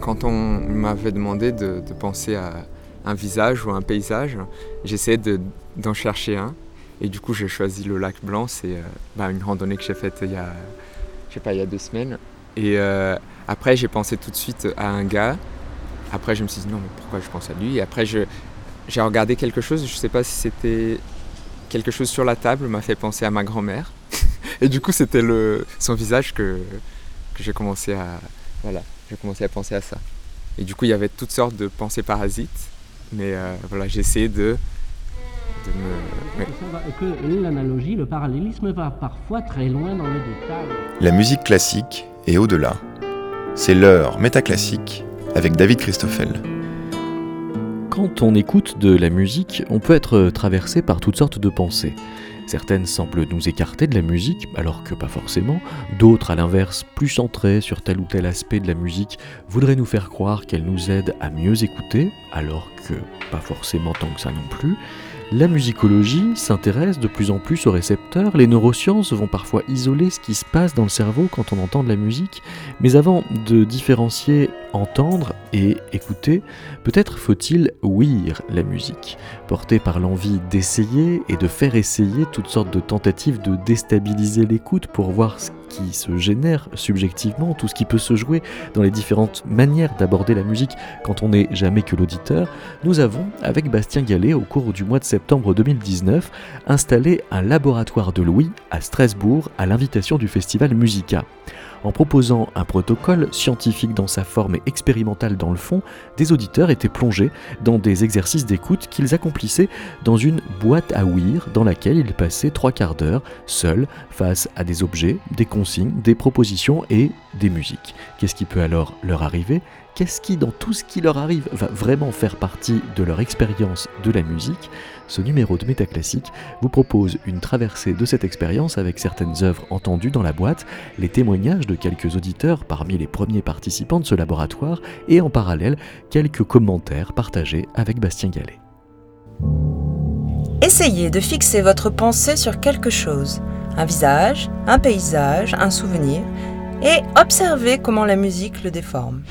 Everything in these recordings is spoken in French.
quand on m'avait demandé de, penser à un visage ou un paysage, j'essayais d'en chercher un. Et du coup, j'ai choisi le lac Blanc. C'est euh, bah, une randonnée que j'ai faite il y a, je sais pas, il y a deux semaines. Et euh, après, j'ai pensé tout de suite à un gars. Après, je me suis dit non, mais pourquoi je pense à lui? Et après, j'ai regardé quelque chose. Je sais pas si c'était quelque chose sur la table m'a fait penser à ma grand-mère. Et du coup, c'était son visage que, que j'ai commencé à voilà, j'ai commencé à penser à ça. Et du coup, il y avait toutes sortes de pensées parasites, mais euh, voilà, j'ai essayé de, de me. Que l'analogie, le parallélisme va parfois très loin dans les détails. La musique classique est au-delà. C'est l'heure métaclassique avec David Christoffel. Quand on écoute de la musique, on peut être traversé par toutes sortes de pensées. Certaines semblent nous écarter de la musique, alors que pas forcément. D'autres, à l'inverse, plus centrées sur tel ou tel aspect de la musique, voudraient nous faire croire qu'elle nous aide à mieux écouter, alors que pas forcément tant que ça non plus. La musicologie s'intéresse de plus en plus aux récepteurs, les neurosciences vont parfois isoler ce qui se passe dans le cerveau quand on entend de la musique, mais avant de différencier entendre et écouter, peut-être faut-il ouïr la musique, porté par l'envie d'essayer et de faire essayer toutes sortes de tentatives de déstabiliser l'écoute pour voir ce qui se génère subjectivement, tout ce qui peut se jouer dans les différentes manières d'aborder la musique quand on n'est jamais que l'auditeur, nous avons, avec Bastien Gallet, au cours du mois de septembre 2019, installé un laboratoire de Louis à Strasbourg à l'invitation du festival Musica. En proposant un protocole scientifique dans sa forme et expérimentale dans le fond, des auditeurs étaient plongés dans des exercices d'écoute qu'ils accomplissaient dans une boîte à ouïr dans laquelle ils passaient trois quarts d'heure seuls face à des objets, des consignes, des propositions et des musiques. Qu'est-ce qui peut alors leur arriver? Qu'est-ce qui, dans tout ce qui leur arrive, va vraiment faire partie de leur expérience de la musique ce numéro de Métaclassique vous propose une traversée de cette expérience avec certaines œuvres entendues dans la boîte, les témoignages de quelques auditeurs parmi les premiers participants de ce laboratoire et en parallèle quelques commentaires partagés avec Bastien Gallet. Essayez de fixer votre pensée sur quelque chose, un visage, un paysage, un souvenir, et observez comment la musique le déforme.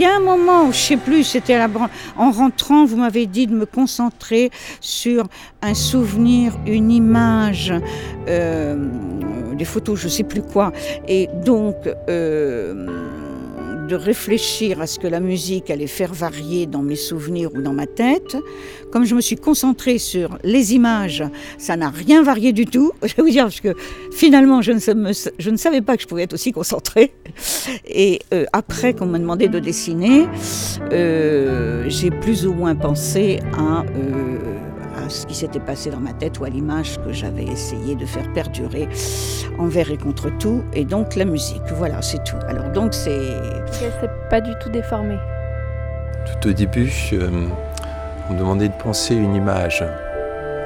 Il y a un moment, je sais plus, c'était en rentrant, vous m'avez dit de me concentrer sur un souvenir, une image, euh, des photos, je sais plus quoi, et donc. Euh, de réfléchir à ce que la musique allait faire varier dans mes souvenirs ou dans ma tête. Comme je me suis concentrée sur les images, ça n'a rien varié du tout. Je vais vous dire, parce que finalement, je ne, savais pas que je pouvais être aussi concentrée. Et euh, après qu'on m'a demandé de dessiner, euh, j'ai plus ou moins pensé à... Euh, ce qui s'était passé dans ma tête ou à l'image que j'avais essayé de faire perdurer envers et contre tout, et donc la musique. Voilà, c'est tout. Alors donc c'est... C'est pas du tout déformé. Tout au début, euh, on me demandait de penser une image.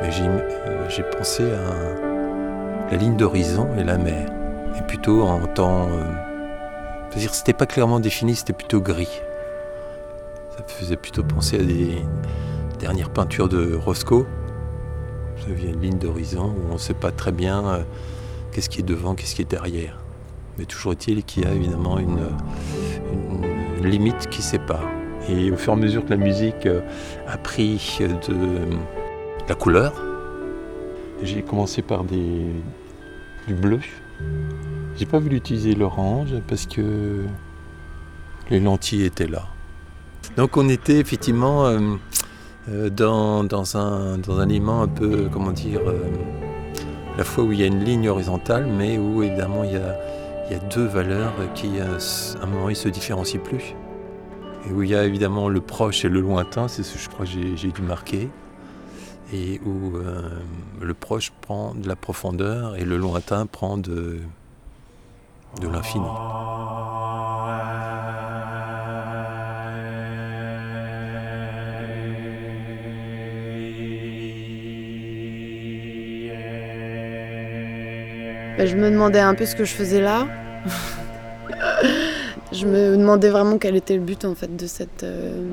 Et j'ai, euh, j'ai pensé à la ligne d'horizon et la mer. Et plutôt en temps... Euh, c'est-à-dire que c'était pas clairement défini, c'était plutôt gris. Ça faisait plutôt penser à des dernières peintures de Roscoe. Ça vient une ligne d'horizon où on ne sait pas très bien euh, qu'est-ce qui est devant, qu'est-ce qui est derrière. Mais toujours est-il qu'il y a évidemment une, limite qui sépare. Et au fur et à mesure que la musique euh, a pris de la couleur, j'ai commencé par des, du bleu, j'ai pas voulu utiliser l'orange parce que les lentilles étaient là. Donc on était effectivement euh, euh, dans, dans, un, dans un aliment un peu, comment dire, euh, la fois où il y a une ligne horizontale, mais où évidemment il y a, il y a deux valeurs qui à un moment ils se différencient plus. Et où il y a évidemment le proche et le lointain, c'est ce que je crois que j'ai dû marquer. Et où le proche prend de la profondeur et le lointain prend de, de l'infini. Bah, je me demandais un peu ce que je faisais là. je me demandais vraiment quel était le but en fait de, cette, euh,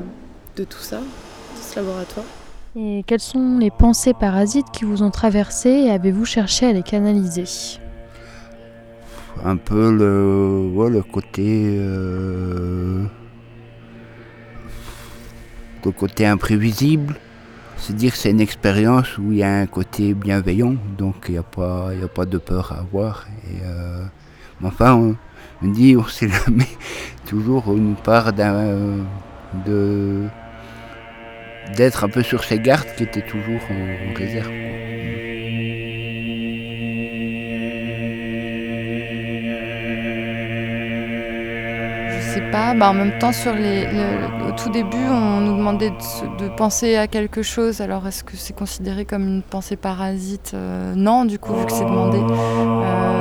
de tout ça, de ce laboratoire. Et quelles sont les pensées parasites qui vous ont traversé et avez-vous cherché à les canaliser? Un peu le, le côté euh, le côté imprévisible. C'est dire c'est une expérience où il y a un côté bienveillant, donc il n'y a, pas, a pas de peur à avoir. Et, euh, enfin, on, dit, on sait jamais, toujours une part de d'être un peu sur ses gardes qui était toujours en réserve. Pas. Bah, en même temps, sur les, au tout début, on nous demandait de, penser à quelque chose. Alors, est-ce que c'est considéré comme une pensée parasite? Euh, Non, du coup, vu que c'est demandé. Euh,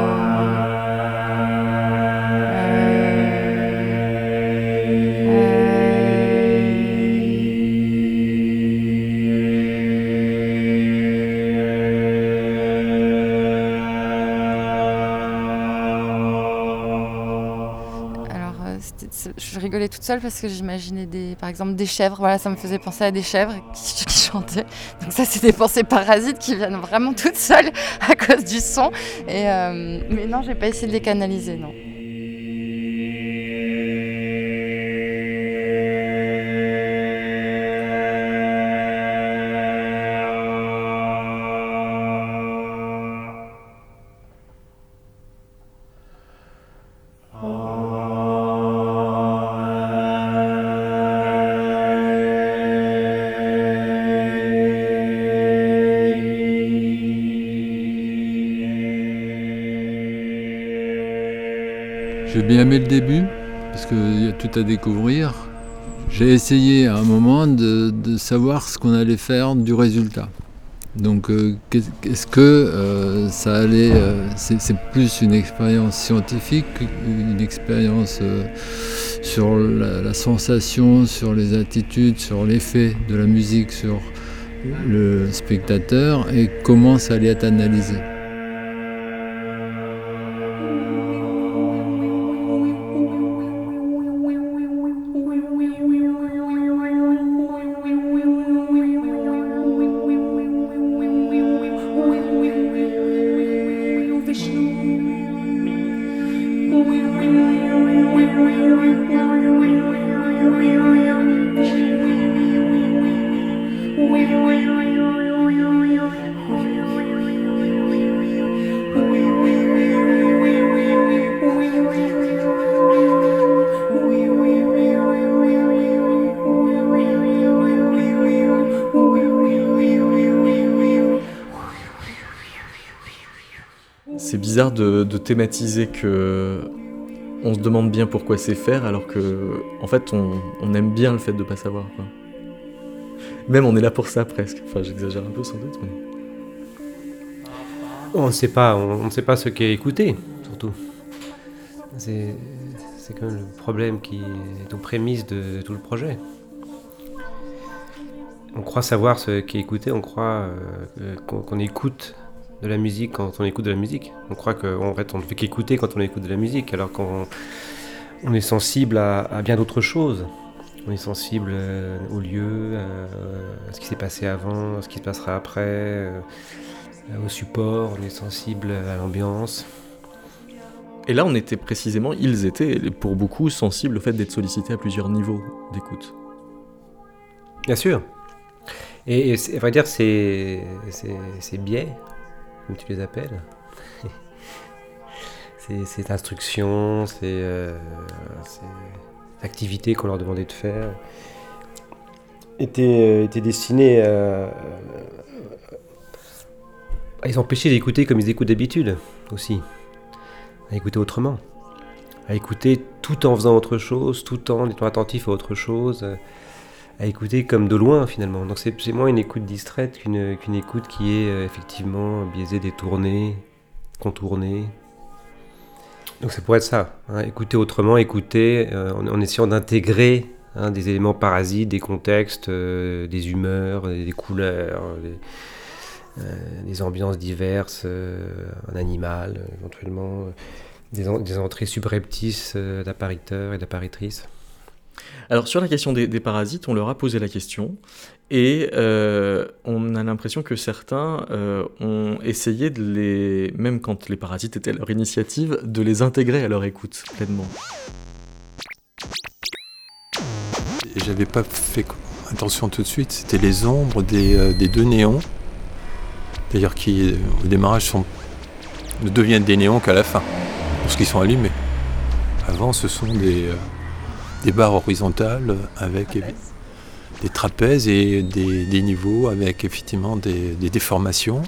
toute seule parce que j'imaginais des, par exemple des chèvres. Voilà, ça me faisait penser à des chèvres qui, chantaient. Donc ça, c'est des pensées parasites qui viennent vraiment toutes seules à cause du son. Et euh, mais non, j'ai pas essayé de les canaliser, non. J'ai bien aimé le début, parce qu'il y a tout à découvrir. J'ai essayé à un moment de, savoir ce qu'on allait faire du résultat. Donc euh, est-ce que euh, ça allait... Euh, c'est plus une expérience scientifique, une expérience sur la, sensation, sur les attitudes, sur l'effet de la musique sur le spectateur et comment ça allait être analysé. De, thématiser que on se demande bien pourquoi c'est faire alors que en fait on, aime bien le fait de pas savoir. Même on est là pour ça presque. Enfin, j'exagère un peu sans doute, mais. On ne sait pas, on ne sait pas ce qu'est écouter, surtout. C'est c'est quand même le problème qui est aux prémices de tout le projet. On croit savoir ce qu'est écouter, on croit euh, qu'on qu'on écoute de la musique quand on écoute de la musique. On croit qu'en fait on ne fait qu'écouter quand on écoute de la musique, alors qu'on on est sensible à, à bien d'autres choses. On est sensible euh, au lieu, euh, à ce qui s'est passé avant, à ce qui se passera après, euh, au support, on est sensible à l'ambiance. Et là, on était précisément, ils étaient pour beaucoup sensibles au fait d'être sollicités à plusieurs niveaux d'écoute. Bien sûr. Et, et à vrai dire, ces, ces, ces biais, tu les appelles, ces, instructions, ces, euh, activités qu'on leur demandait de faire, étaient, euh, étaient destinées à, à les empêcher d'écouter comme ils écoutent d'habitude aussi, à écouter autrement, à écouter tout en faisant autre chose, tout en étant attentif à autre chose à écouter comme de loin finalement. Donc c'est moins une écoute distraite qu'une qu'une écoute qui est euh, effectivement biaisée, détournée, contournée. Donc ça pourrait être ça, hein, écouter autrement, écouter euh, en, essayant d'intégrer hein, des éléments parasites, des contextes, euh, des humeurs, des, couleurs, des, ambiances diverses, un animal éventuellement, des, en- des entrées subreptices d'appariteurs et d'apparitrices. Alors sur la question des, parasites, on leur a posé la question et euh, on a l'impression que certains euh, ont essayé de les, même quand les parasites étaient à leur initiative, de les intégrer à leur écoute pleinement. J'avais pas fait attention tout de suite, c'était les ombres des, euh, deux néons, d'ailleurs qui au démarrage sont, ne deviennent des néons qu'à la fin, lorsqu'ils sont allumés. Avant ce sont des, des barres horizontales avec des trapèzes et des, des niveaux avec effectivement des, des déformations,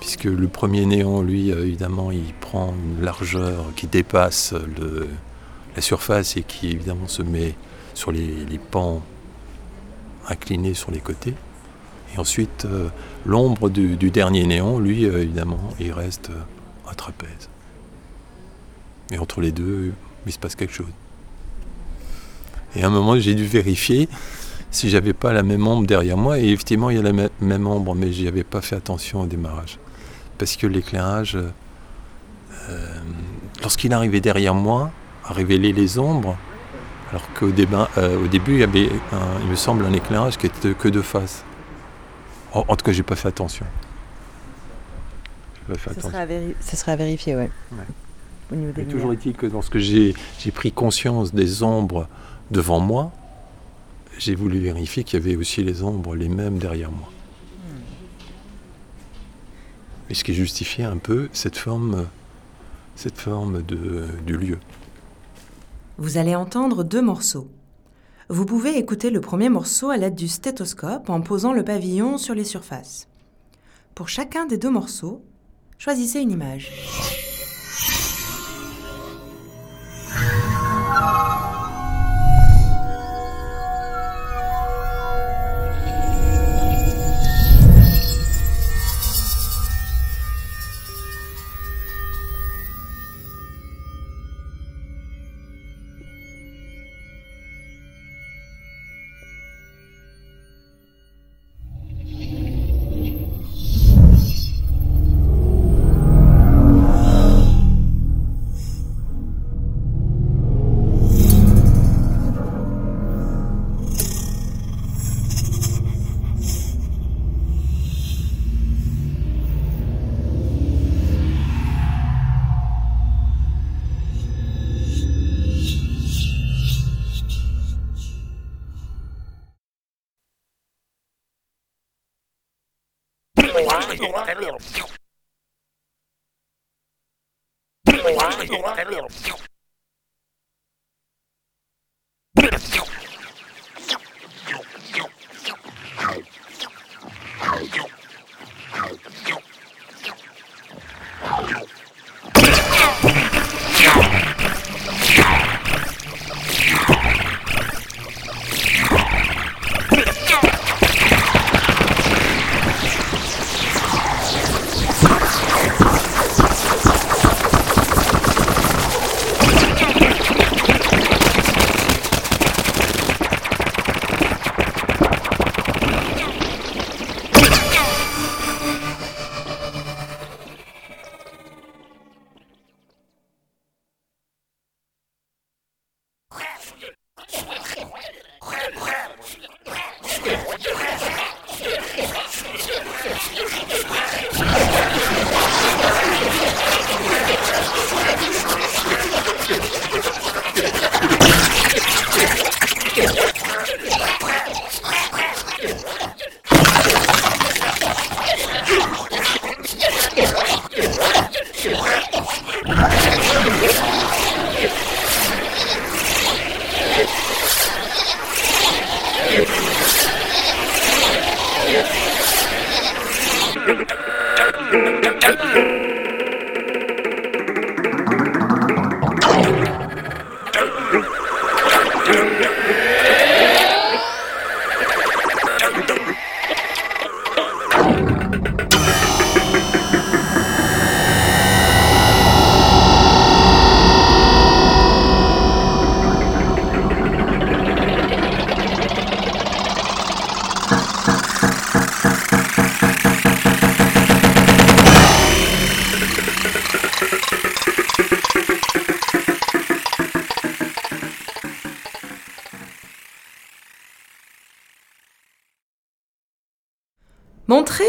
puisque le premier néon, lui, euh, évidemment, il prend une largeur qui dépasse le- la surface et qui évidemment se met sur les, les pans inclinés sur les côtés. Et ensuite, euh, l'ombre du, du dernier néon, lui, euh, évidemment, il reste un trapèze. Et entre les deux, il se passe quelque chose. Et à un moment, j'ai dû vérifier si j'avais pas la même ombre derrière moi. Et effectivement, il y a la mê- même ombre, mais j'y avais pas fait attention au démarrage. Parce que l'éclairage, euh, lorsqu'il arrivait derrière moi, a révélé les ombres, alors qu'au euh, au début, il y avait, un- il me semble, un éclairage qui était que de face. En, en tout cas, j'ai pas fait attention. Pas fait Ce attention. véri- ce serait à vérifier, ouais. Ouais. Au niveau des Mais toujours est-il que lorsque j'ai pris conscience des ombres devant moi, j'ai voulu vérifier qu'il y avait aussi les ombres les mêmes derrière moi. Et ce qui justifiait un peu cette forme, cette forme de, du lieu. Vous allez entendre deux morceaux. Vous pouvez écouter le premier morceau à l'aide du stéthoscope en posant le pavillon sur les surfaces. Pour chacun des deux morceaux, choisissez une image.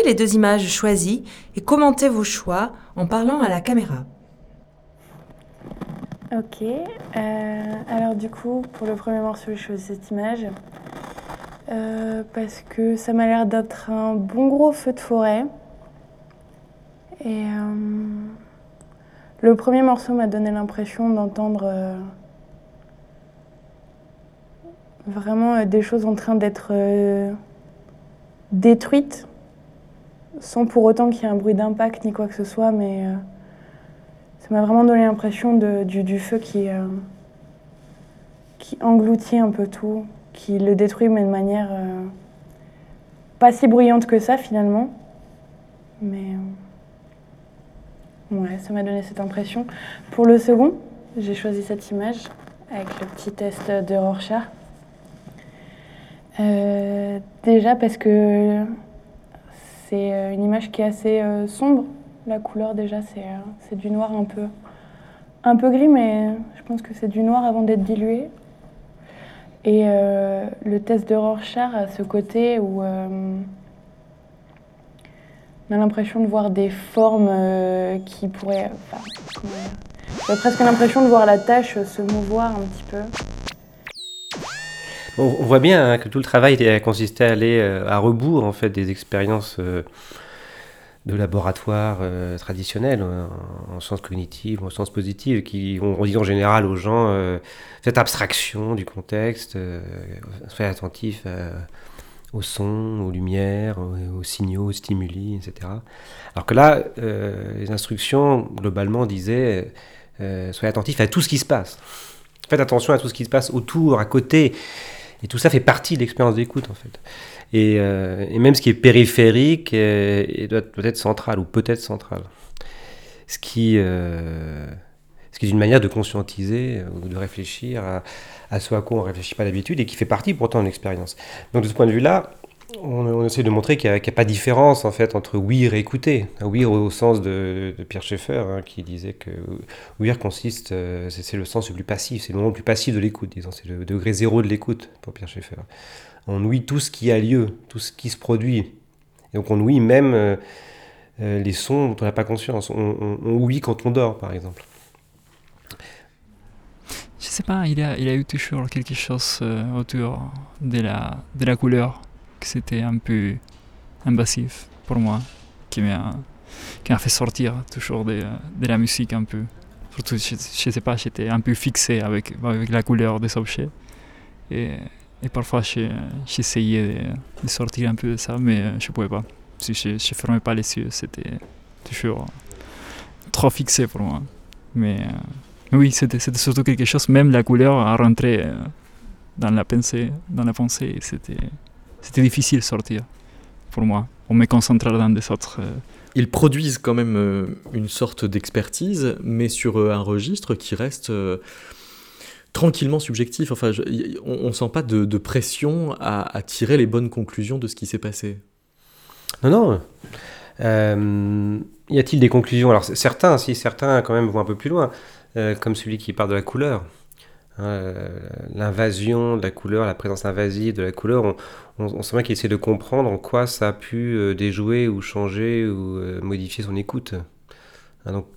Les deux images choisies et commentez vos choix en parlant à la caméra. Ok, euh, alors du coup, pour le premier morceau, j'ai choisi cette image euh, parce que ça m'a l'air d'être un bon gros feu de forêt. Et euh, le premier morceau m'a donné l'impression d'entendre vraiment des choses en train d'être détruites sans pour autant qu'il y ait un bruit d'impact ni quoi que ce soit, mais euh, ça m'a vraiment donné l'impression du, du, feu qui, euh, qui engloutit un peu tout, qui le détruit, mais de manière euh, pas si bruyante que ça finalement. Mais ouais, ça m'a donné cette impression. Pour le second, j'ai choisi cette image avec le petit test de Rorschach. déjà parce que c'est euh, une image qui est assez euh, sombre. La couleur déjà, c'est euh, du noir un peu, un peu gris, mais je pense que c'est du noir avant d'être dilué. Et le test de Rorschach a ce côté où on a l'impression de voir des formes qui pourraient... J'ai presque l'impression de voir la tâche se mouvoir un petit peu. On, voit bien hein, que tout le travail a consisté à aller euh, à rebours en fait des expériences euh, de laboratoire euh, traditionnelles en, sciences cognitives, en sciences positives, qui ont dit en général aux gens cette abstraction du contexte, soyez attentif aux sons, aux lumières, aux, signaux, aux stimuli, etc. Alors que là, les instructions globalement disaient soyez attentif à tout ce qui se passe. Faites attention à tout ce qui se passe autour, à côté. Et tout ça fait partie de l'expérience d'écoute, en fait. Et, euh, même ce qui est périphérique euh, doit, doit, être central, ou peut-être central. Ce qui, euh, ce qui est une manière de conscientiser ou de réfléchir à, à ce à quoi on ne réfléchit pas d'habitude et qui fait partie pourtant de l'expérience. Donc de ce point de vue-là, on, essaie de montrer qu'il n'y a, pas de différence en fait entre ouïr et écouter. Ouïr au, sens de, Pierre Schaeffer hein, qui disait que ouïr consiste, euh, c'est le sens le plus passif, c'est le moment le plus passif de l'écoute, disons, c'est le degré zéro de l'écoute pour Pierre Schaeffer. On ouït tout ce qui a lieu, tout ce qui se produit. Et donc on ouït même euh, euh, les sons dont on n'a pas conscience. On, ouït quand on dort, par exemple. Je sais pas, il a, a eu toujours quelque chose autour de la couleur c'était un peu invasif pour moi, qui m'a, qui m'a fait sortir toujours de, de, la musique un peu. Surtout, je, je sais pas, j'étais un peu fixé avec, avec la couleur des objets. Et, et parfois, j'essayais de, sortir un peu de ça, mais je ne pouvais pas. Si je ne fermais pas les yeux, c'était toujours trop fixé pour moi. Mais, oui, c'était, c'était surtout quelque chose, même la couleur a rentré dans la pensée, dans la pensée, c'était c'était difficile de sortir pour moi. On me concentrait dans des autres. Euh, Ils produisent quand même euh, une sorte d'expertise, mais sur euh, un registre qui reste tranquillement subjectif. Enfin, on, ne sent pas de, pression à, tirer les bonnes conclusions de ce qui s'est passé. Non, non. y a-t-il des conclusions? Alors certains, si certains quand même vont un peu plus loin, comme celui qui part de la couleur. Hein, l'invasion de la couleur, la présence invasive de la couleur, on, on, sent bien qu'il essaie de comprendre en quoi ça a pu euh, déjouer ou changer ou euh, modifier son écoute. Hein, donc,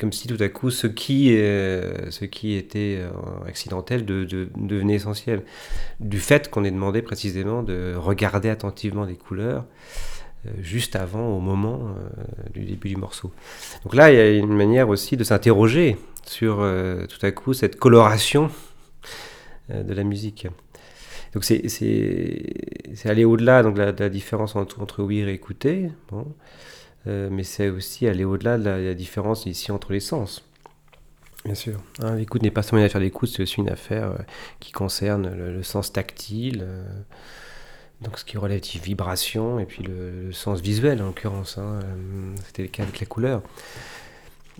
comme si tout à coup ce qui, ce qui était accidentel devenait essentiel. Du fait qu'on ait demandé précisément de regarder attentivement des couleurs juste avant, au moment du début du morceau. Donc là, il y a une manière aussi de s'interroger sur euh, tout à coup cette coloration euh, de la musique. Donc c'est aller au-delà donc la, la, différence entre, entre ouïr et écouter, bon, euh, mais c'est aussi aller au-delà de la, différence ici entre les sens. Bien sûr. Hein, l'écoute n'est pas seulement une affaire d'écoute, c'est aussi une affaire qui concerne le, sens tactile, donc ce qui relève des vibrations, et puis le, sens visuel en l'occurrence. Hein, C'était le cas avec la couleur.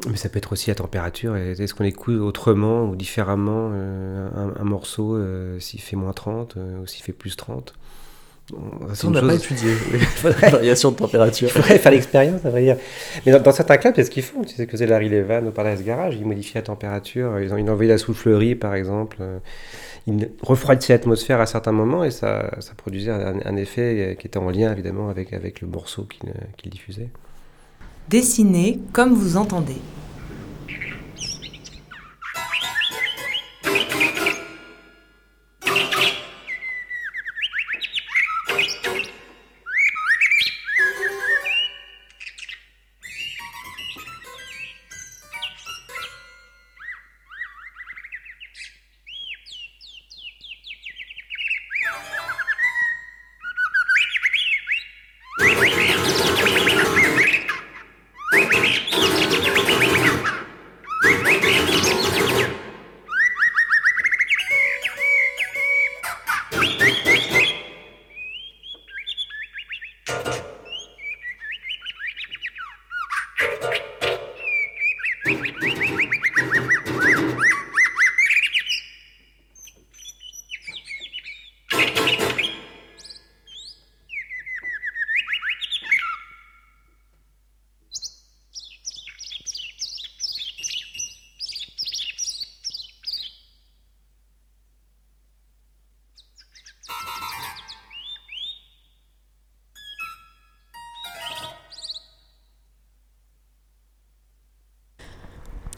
Mais ça peut être aussi la température. Est-ce qu'on écoute autrement ou différemment euh, un, morceau euh, s'il fait moins 30 euh, ou s'il fait plus 30 on n'a pas étudié la variation de température. Il faudrait faire l'expérience, à vrai dire. Mais dans, certains clubs, c'est ce qu'ils font. Tu sais que c'est Larry Levan au Paradise Garage, ils modifient la température. Ils ont, ils envoyé la soufflerie, par exemple. Ils refroidissaient l'atmosphère à certains moments et ça, ça produisait un, effet qui était en lien, évidemment, avec, avec le morceau qu'ils diffusaient. Dessinez comme vous entendez.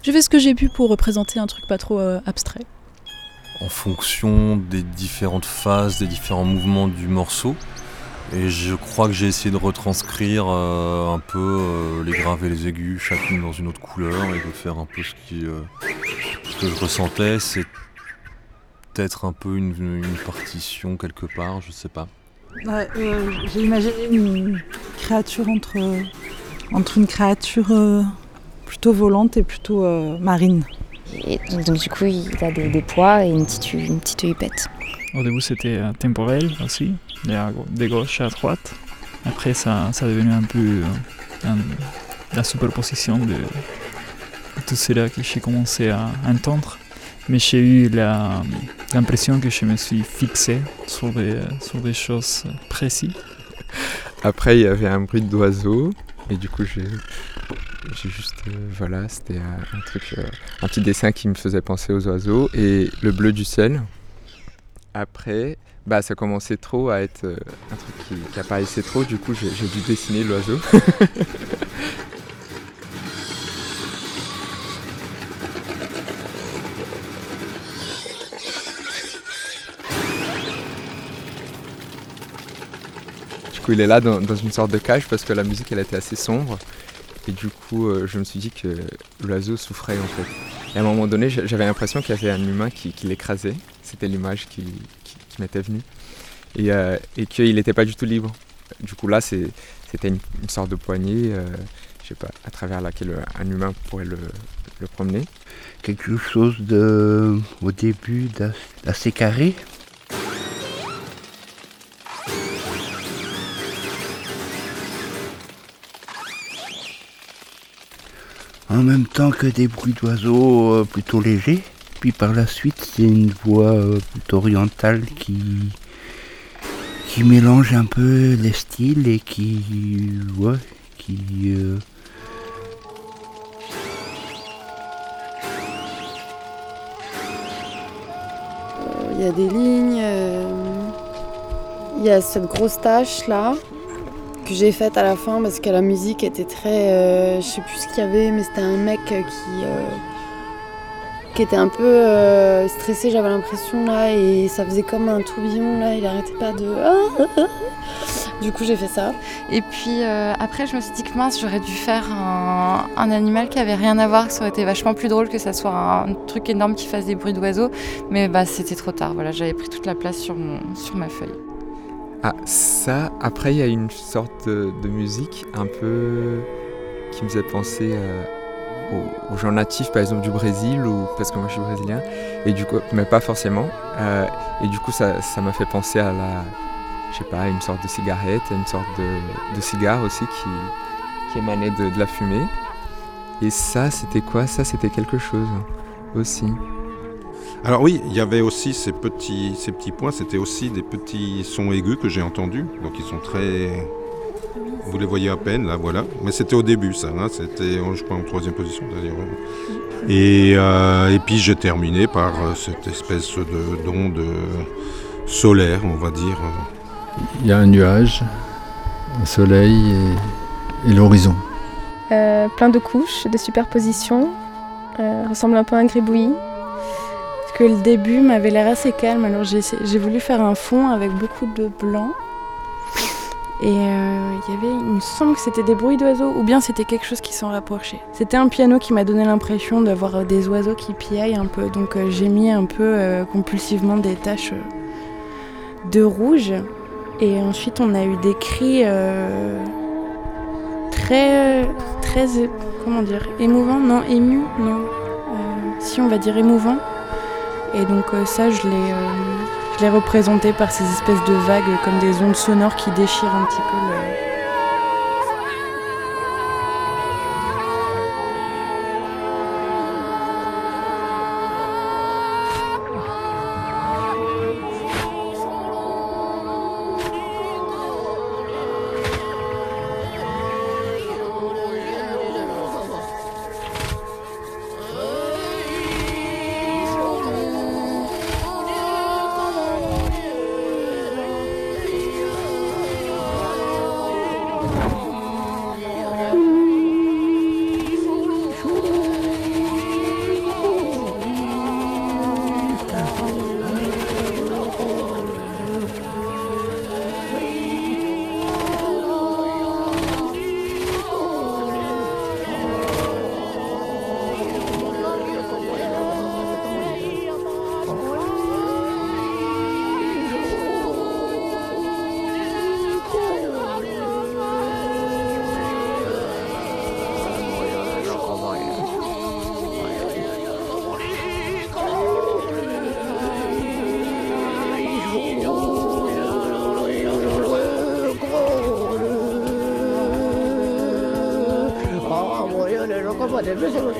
Je fais ce que j'ai pu pour représenter un truc pas trop euh, abstrait. En fonction des différentes phases, des différents mouvements du morceau. Et je crois que j'ai essayé de retranscrire euh, un peu euh, les graves et les aigus, chacune dans une autre couleur, et de faire un peu ce, qui, ce que je ressentais. C'est peut-être un peu une, partition quelque part, je sais pas. j'ai imaginé une créature entre, entre une créature plutôt volante et plutôt euh, marine. Et donc, du coup, il a des, poids et une petite, une petite huppette. Au début, c'était euh, temporel aussi, de gauche à droite. Après, ça, ça a devenu un peu euh, la superposition de, tout cela que j'ai commencé à entendre. Mais j'ai eu l'impression que je me suis fixé sur des, sur des choses précises. Après, il y avait un bruit d'oiseau, et du coup, j'ai j'ai juste, euh, voilà, c'était un, truc, euh, un petit dessin qui me faisait penser aux oiseaux et le bleu du ciel. Après, bah, ça commençait trop à être euh, un truc qui, apparaissait trop, du coup j'ai dû dessiner l'oiseau. du coup il est là dans, dans, une sorte de cage parce que la musique elle était assez sombre et du coup, euh, je me suis dit que l'oiseau souffrait en fait. Et à un moment donné, j'avais l'impression qu'il y avait un humain qui, l'écrasait. C'était l'image qui, m'était venue. Et, euh, qu'il n'était pas du tout libre. Du coup, là, c'était une, sorte de poignée, euh, je sais pas, à travers laquelle un humain pourrait le, le promener. Quelque chose de, au début d'assez carré, en même temps que des bruits d'oiseaux euh, plutôt légers. Puis par la suite, c'est une voix euh, plutôt orientale qui, mélange un peu les styles et qui, ouais, qui euh, il y a des lignes. Il y a cette grosse tâche là que j'ai faite à la fin parce que la musique était très. euh, je sais plus ce qu'il y avait, mais c'était un mec qui. euh, qui était un peu euh, stressé, j'avais l'impression là, et ça faisait comme un tourbillon là, il arrêtait pas de. Du coup, j'ai fait ça. Et puis euh, après, je me suis dit que mince, j'aurais dû faire un, un animal qui avait rien à voir, ça aurait été vachement plus drôle que ça soit un truc énorme qui fasse des bruits d'oiseaux. Mais bah, c'était trop tard, voilà, j'avais pris toute la place sur, mon, sur ma feuille. Ah, ça, après, il y a une sorte de, musique un peu qui me faisait penser aux, aux gens natifs, par exemple, du Brésil, ou parce que moi je suis brésilien, et du coup, mais pas forcément. Euh, et du coup, ça ça m'a fait penser à la, je sais pas, une sorte de cigarette, une sorte de, de cigare aussi qui, qui émanait de, de la fumée. Et ça, c'était quoi? Ça, c'était quelque chose aussi. Alors oui, il y avait aussi ces petits, ces petits points, c'était aussi des petits sons aigus que j'ai entendus, donc ils sont très... Vous les voyez à peine, là, voilà. Mais c'était au début, ça, hein, c'était, je crois, en troisième position, d'ailleurs. Et, euh, et puis j'ai terminé par euh, cette espèce de d'onde solaire, on va dire. Il y a un nuage, un soleil et, et l'horizon. Euh, plein de couches, de superpositions. Euh, ressemble un peu à un gribouillis. Que le début m'avait l'air assez calme, alors j'ai voulu faire un fond avec beaucoup de blanc. Et euh, il y avait, il me semble que c'était des bruits d'oiseaux, ou bien c'était quelque chose qui s'en rapprochait. C'était un piano qui m'a donné l'impression d'avoir euh, des oiseaux qui piaillent un peu, donc euh, j'ai mis un peu compulsivement des taches de rouge. Et ensuite on a eu des cris très, très, comment dire, émouvants, non, émus, non, si on va dire émouvants. Et donc euh, ça, euh, je l'ai représenté par ces espèces de vagues, comme des ondes sonores qui déchirent un petit peu le... Vous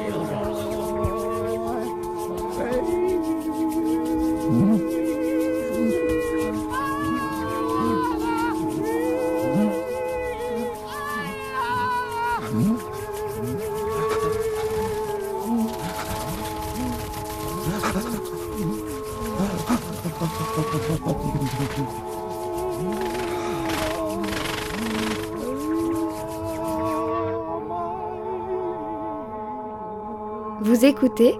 écoutez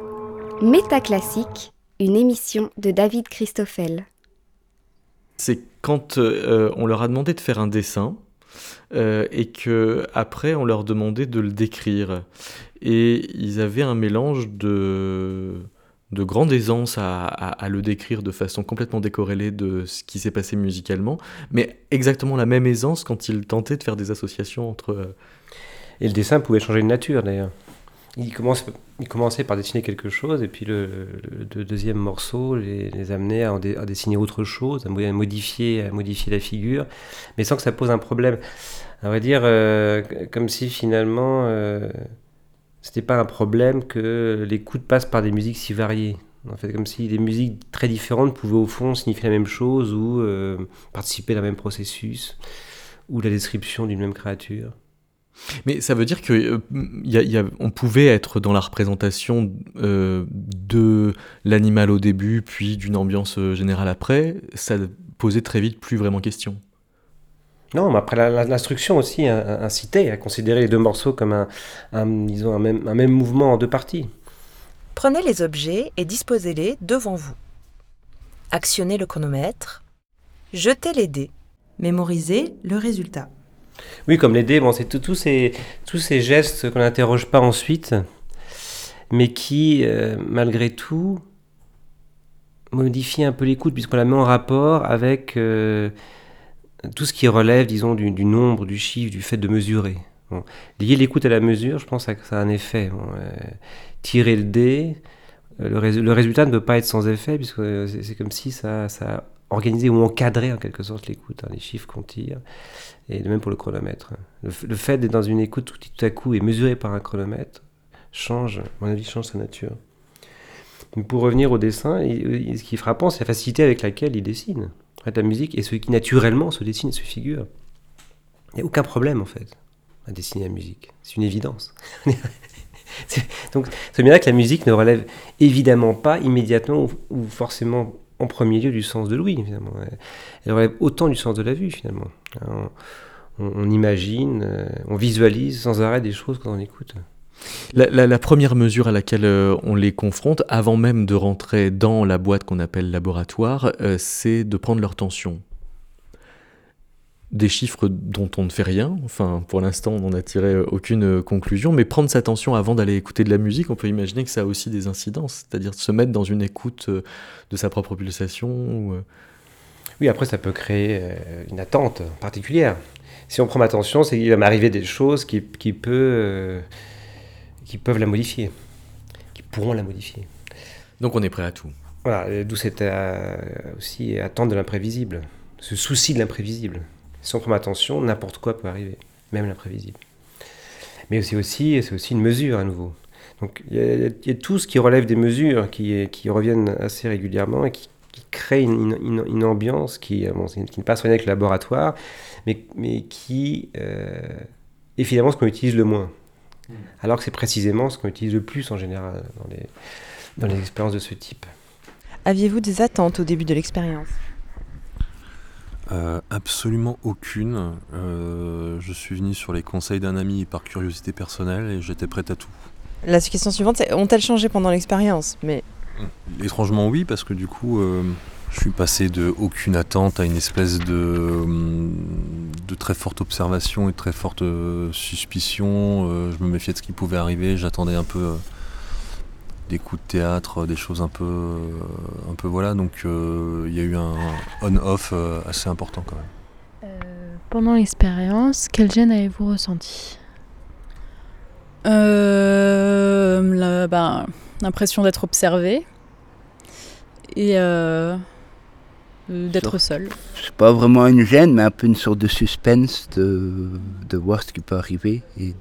Métaclassique, une émission de David Christoffel. C'est quand euh, on leur a demandé de faire un dessin euh, et que après on leur demandait de le décrire. Et ils avaient un mélange de, de grande aisance à, à- à le décrire de façon complètement décorrélée de ce qui s'est passé musicalement, mais exactement la même aisance quand ils tentaient de faire des associations entre... euh, Et le dessin pouvait changer de nature d'ailleurs. Il, commence, il commençait par dessiner quelque chose, et puis le, deuxième morceau les, les amenait à, dessiner autre chose, à mo- à modifier, à modifier la figure, mais sans que ça pose un problème. À vrai dire, euh, comme si finalement, euh, c'était pas un problème que l'écoute passe par des musiques si variées. En fait, comme si des musiques très différentes pouvaient au fond signifier la même chose ou euh, participer d'un même processus ou la description d'une même créature. Mais ça veut dire que euh, y a, y a, on pouvait être dans la représentation euh, de l'animal au début, puis d'une ambiance euh, générale après. Ça posait très vite plus vraiment question. Non, mais après l'instruction aussi incitait à considérer les deux morceaux comme un, un disons, un même, un même mouvement en deux parties. Prenez les objets et disposez-les devant vous. Actionnez le chronomètre. Jetez les dés. Mémorisez le résultat. Oui, comme les dés, bon, c'est tous ces, tous ces gestes qu'on n'interroge pas ensuite, mais qui, euh, malgré tout, modifient un peu l'écoute, puisqu'on la met en rapport avec euh, tout ce qui relève, disons, du, nombre, du chiffre, du fait de mesurer. Bon. Lier l'écoute à la mesure, je pense que ça a un effet. Euh, tirer le dé, le, le, résultat ne peut pas être sans effet, puisque c'est comme si ça, ça organisait ou encadrait en quelque sorte l'écoute, hein, les chiffres qu'on tire. Et de même pour le chronomètre. Le, le fait d'être dans une écoute tout, tout, à coup et mesuré par un chronomètre change, à mon avis, change sa nature. Mais pour revenir au dessin, ce qui est frappant, c'est la facilité avec laquelle il dessine. La musique est ce qui naturellement se dessine et se figure. Il n'y a aucun problème en fait à dessiner la musique. C'est une évidence. Donc c'est bien là que la musique ne relève évidemment pas immédiatement ou forcément en premier lieu du sens de l'ouïe, finalement. Elle relève autant du sens de la vue, finalement. On, on, imagine, euh, on visualise sans arrêt des choses quand on écoute. La, la, la, première mesure à laquelle euh, on les confronte, avant même de rentrer dans la boîte qu'on appelle laboratoire, euh, c'est de prendre leur tension des chiffres dont on ne fait rien. Enfin, pour l'instant, on n'en a tiré aucune conclusion. Mais prendre sa tension avant d'aller écouter de la musique, on peut imaginer que ça a aussi des incidences. C'est-à-dire se mettre dans une écoute de sa propre pulsation. Ou... Oui, après, ça peut créer une attente particulière. Si on prend ma tension, c'est qu'il va m'arriver des choses qui, qui, peut, euh, qui peuvent la modifier, qui pourront la modifier. Donc on est prêt à tout. Voilà, d'où cette euh, aussi attente de l'imprévisible, ce souci de l'imprévisible. Si on prend attention, n'importe quoi peut arriver, même l'imprévisible. Mais c'est aussi, c'est aussi une mesure à nouveau. Donc il y, y, a tout ce qui relève des mesures qui, qui reviennent assez régulièrement et qui, qui créent une, une, une, ambiance qui, bon, qui n'est pas soignée avec le laboratoire, mais, mais qui euh, est finalement ce qu'on utilise le moins. Mmh. Alors que c'est précisément ce qu'on utilise le plus en général dans les, dans les expériences de ce type. Aviez-vous des attentes au début de l'expérience? Euh, absolument aucune. Euh, je suis venu sur les conseils d'un ami par curiosité personnelle et j'étais prête à tout. La question suivante, c'est ont-elles changé pendant l'expérience? Mais étrangement oui, parce que du coup, euh, je suis passé de aucune attente à une espèce de, de très forte observation et de très forte suspicion. Je me méfiais de ce qui pouvait arriver. J'attendais un peu des coups de théâtre, des choses un peu, un peu voilà. Donc il euh, y a eu un on-off euh, assez important quand même. Euh, pendant l'expérience, quel gène avez-vous ressenti? Euh, ben, L'impression d'être observé et d'être seul. C'est pas vraiment une gêne, mais un peu une sorte de suspense de, de voir ce qui peut arriver et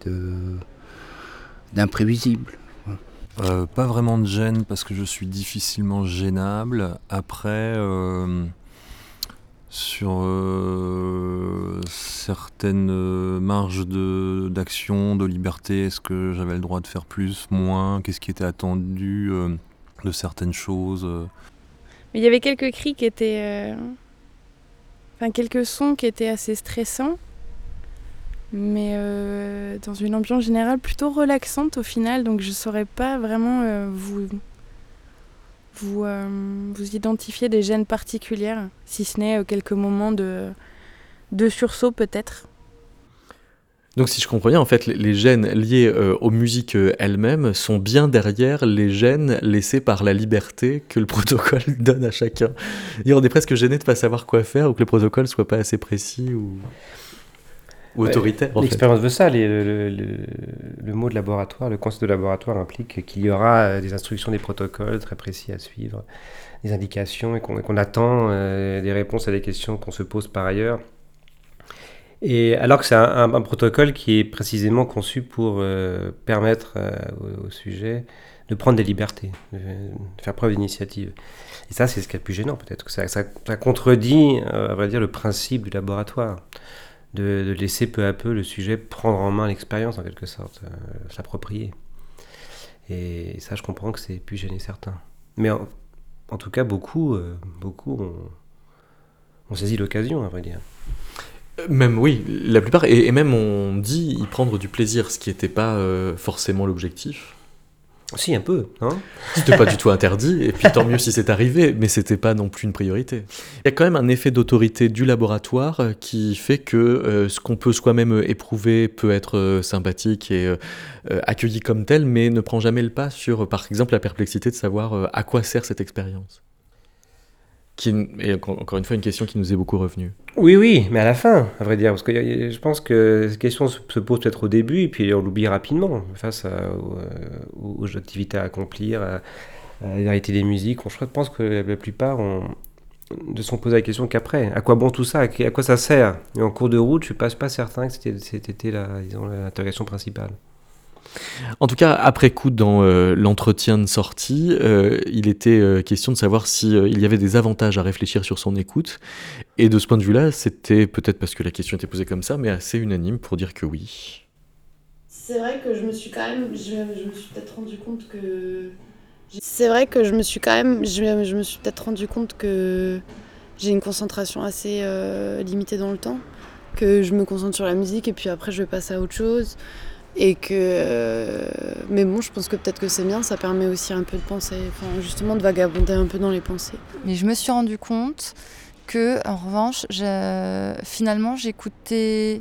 d'imprévisible. Euh, pas vraiment de gêne parce que je suis difficilement gênable. Après, euh, sur euh, certaines marges d'action, de, de, liberté, est-ce que j'avais le droit de faire plus, moins? Qu'est-ce qui était attendu de certaines choses Il y avait quelques cris qui étaient. Enfin, quelques sons qui étaient assez stressants mais euh, dans une ambiance générale plutôt relaxante au final, donc je ne saurais pas vraiment euh, vous, vous, euh, vous identifier des gènes particulières, si ce n'est quelques moments de, de sursaut peut-être. Donc si je comprends bien, en fait, les gènes liés aux musiques elles-mêmes sont bien derrière les gènes laissés par la liberté que le protocole donne à chacun. Et on est presque gêné de ne pas savoir quoi faire ou que le protocole soit pas assez précis ou ou autoritaire. Ouais, L'expérience veut ça. Les, le, le, le, mot de laboratoire, le concept de laboratoire implique qu'il y aura des instructions, des protocoles très précis à suivre, des indications et qu'on qu attend euh, des réponses à des questions qu'on se pose par ailleurs. Et alors que c'est un, un, un, protocole qui est précisément conçu pour euh, permettre euh, au, au, sujet de prendre des libertés, de, de faire preuve d'initiative. Et ça, c'est ce qui est le plus gênant peut-être. Ça, ça, ça, contredit, euh, à vrai dire, le principe du laboratoire de, laisser peu à peu le sujet prendre en main l'expérience en quelque sorte, euh, s'approprier. Et ça, je comprends que c'est plus gêner certains. Mais en, tout cas, beaucoup, euh, beaucoup ont, ont saisi l'occasion, à vrai dire. Même oui, la plupart, et, même on dit y prendre du plaisir, ce qui n'était pas forcément l'objectif. Si, un peu, hein C'était pas du tout interdit, et puis tant mieux si c'est arrivé, mais c'était pas non plus une priorité. Il y a quand même un effet d'autorité du laboratoire euh, qui fait que euh, ce qu'on peut soi-même éprouver peut être euh, sympathique et accueilli comme tel, mais ne prend jamais le pas sur, par exemple, la perplexité de savoir à quoi sert cette expérience qui est encore une fois une question qui nous est beaucoup revenue. Oui, oui, mais à la fin, à vrai dire, parce que je pense que cette question se pose peut-être au début et puis on l'oublie rapidement face aux, activités à accomplir, à, la vérité des musiques. Je pense que la plupart de se sont posés la question qu'après. À quoi bon tout ça? À quoi ça sert? Et en cours de route, je ne suis pas, pas certain que c'était l'interrogation principale. En tout cas, après coup, dans euh, l'entretien de sortie, euh, il était euh, question de savoir s'il y avait des avantages à réfléchir sur son écoute. Et de ce point de vue-là, c'était peut-être parce que la question était posée comme ça, mais assez unanime pour dire que oui. C'est vrai que je me suis quand même, je, me suis peut-être rendu compte que. C'est vrai que je me suis quand même, je, je me suis peut-être rendu compte que j'ai une concentration assez limitée dans le temps, que je me concentre sur la musique et puis après je vais passer à autre chose. Et que. Euh, mais bon, je pense que peut-être que c'est bien, ça permet aussi un peu de penser, enfin, justement de vagabonder un peu dans les pensées. Mais je me suis rendu compte que, en revanche, finalement, j'écoutais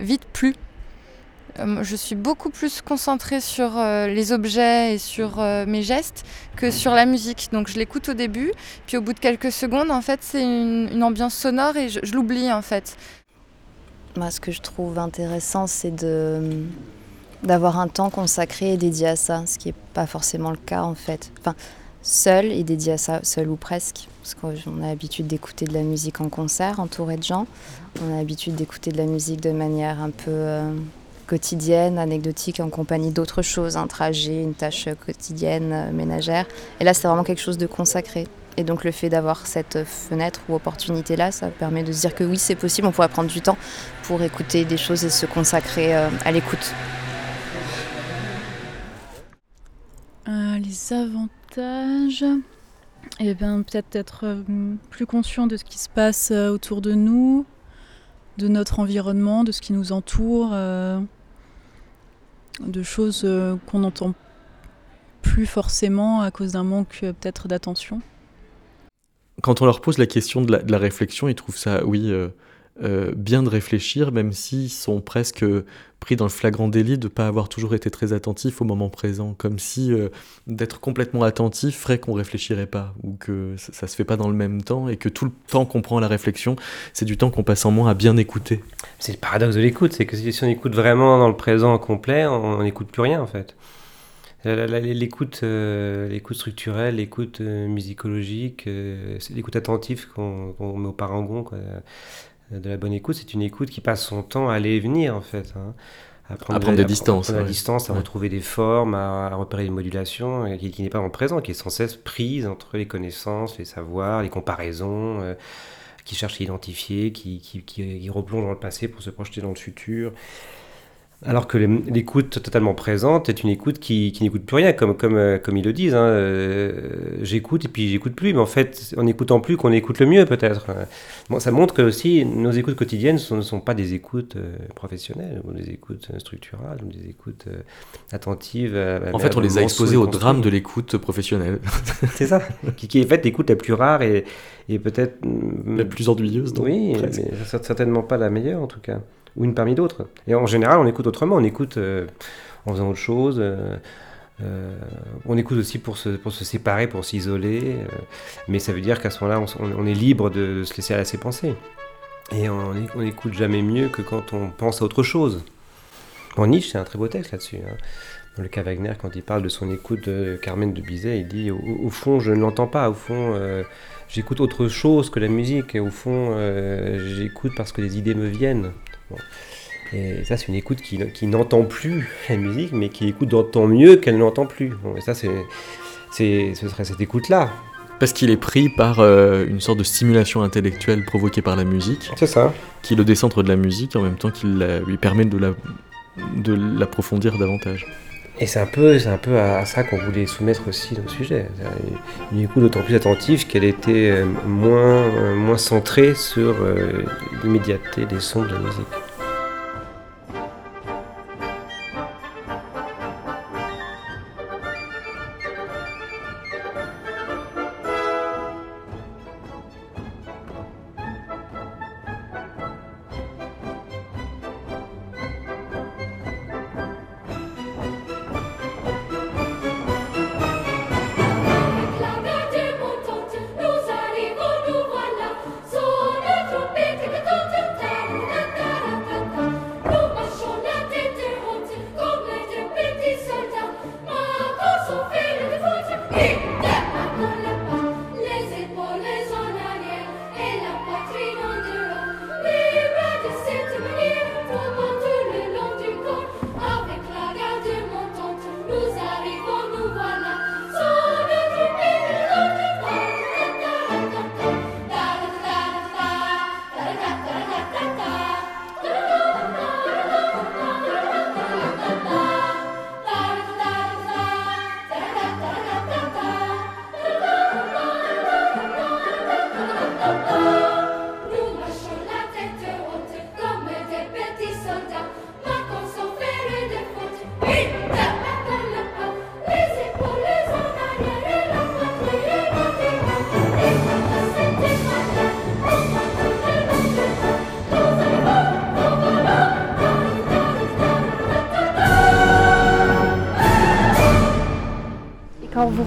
vite plus. Euh, je suis beaucoup plus concentrée sur euh, les objets et sur mes gestes que sur la musique. Donc je l'écoute au début, puis au bout de quelques secondes, en fait, c'est une, ambiance sonore et je, je l'oublie en fait. Moi, ce que je trouve intéressant, c'est de d'avoir un temps consacré et dédié à ça, ce qui n'est pas forcément le cas en fait. Enfin, seul et dédié à ça, seul ou presque. Parce qu'on a l'habitude d'écouter de la musique en concert, entouré de gens. On a l'habitude d'écouter de la musique de manière un peu euh, quotidienne, anecdotique, en compagnie d'autres choses, un trajet, une tâche quotidienne, euh, ménagère. Et là, c'est vraiment quelque chose de consacré. Et donc le fait d'avoir cette fenêtre ou opportunité là, ça permet de se dire que oui, c'est possible, on pourrait prendre du temps pour écouter des choses et se consacrer euh, à l'écoute. Euh, les avantages, eh bien peut-être être euh, plus conscient de ce qui se passe euh, autour de nous, de notre environnement, de ce qui nous entoure, de choses qu'on n'entend plus forcément à cause d'un manque peut-être d'attention. Quand on leur pose la question de la, réflexion, ils trouvent ça, oui, euh, bien de réfléchir, même s'ils sont presque pris dans le flagrant délit de ne pas avoir toujours été très attentifs au moment présent, comme si euh, d'être complètement attentif ferait qu'on réfléchirait pas, ou que ça, ne se fait pas dans le même temps, et que tout le temps qu'on prend à la réflexion, c'est du temps qu'on passe en moins à bien écouter. C'est le paradoxe de l'écoute, c'est que si on écoute vraiment dans le présent complet, on n'écoute plus rien en fait. L'écoute, euh, l'écoute structurelle, l'écoute musicologique, c'est l'écoute attentive qu'on met au parangon. Quoi de la bonne écoute, c'est une écoute qui passe son temps à aller et venir en fait. Hein. À prendre, des distances. À, distance, à retrouver des formes, à, repérer des modulations, euh, qui, n'est pas en présent, qui est sans cesse prise entre les connaissances, les savoirs, les comparaisons, euh, qui cherche à identifier, qui, qui, qui, replonge dans le passé pour se projeter dans le futur. Alors que l'écoute totalement présente est une écoute qui, n'écoute plus rien, comme, comme, euh, comme ils le disent. Hein. Euh, j'écoute et puis j'écoute plus, mais en fait, en n'écoutant plus qu'on écoute le mieux peut-être. Bon, ça montre que aussi nos écoutes quotidiennes ne sont, pas des écoutes euh, professionnelles, ou des écoutes structurales, ou des écoutes attentives. en fait, on les a exposés au drame de l'écoute professionnelle. C'est ça, qui, qui, est en fait l'écoute la plus rare et, et peut-être... La plus ennuyeuse, donc, Oui, mais certainement pas la meilleure en tout cas ou une parmi d'autres. Et en général, on écoute autrement, on écoute euh, en faisant autre chose. Euh, euh, on écoute aussi pour se, pour séparer, pour s'isoler, mais ça veut dire qu'à ce moment-là, on, est libre de, se laisser aller à ses pensées. Et on, on écoute jamais mieux que quand on pense à autre chose. Bon, Nietzsche, c'est un très beau texte là-dessus. Hein. Dans le cas Wagner, quand il parle de son écoute de Carmen de Bizet, il dit au, fond, je ne l'entends pas, au fond, j'écoute autre chose que la musique, et au fond, j'écoute parce que les idées me viennent. Et ça, c'est une écoute qui, qui n'entend plus la musique, mais qui écoute d'autant mieux qu'elle n'entend plus. et ça, c'est, ce serait cette écoute-là Parce qu'il est pris par euh, une sorte de stimulation intellectuelle provoquée par la musique. C'est ça. Qui le décentre de la musique en même temps qu'il la- lui permet de la- de l'approfondir davantage. Et c'est un peu, à, ça qu'on voulait soumettre aussi dans le sujet. Une écoute d'autant plus attentive qu'elle était euh, moins, euh, moins centrée sur euh, l'immédiateté des sons de la musique.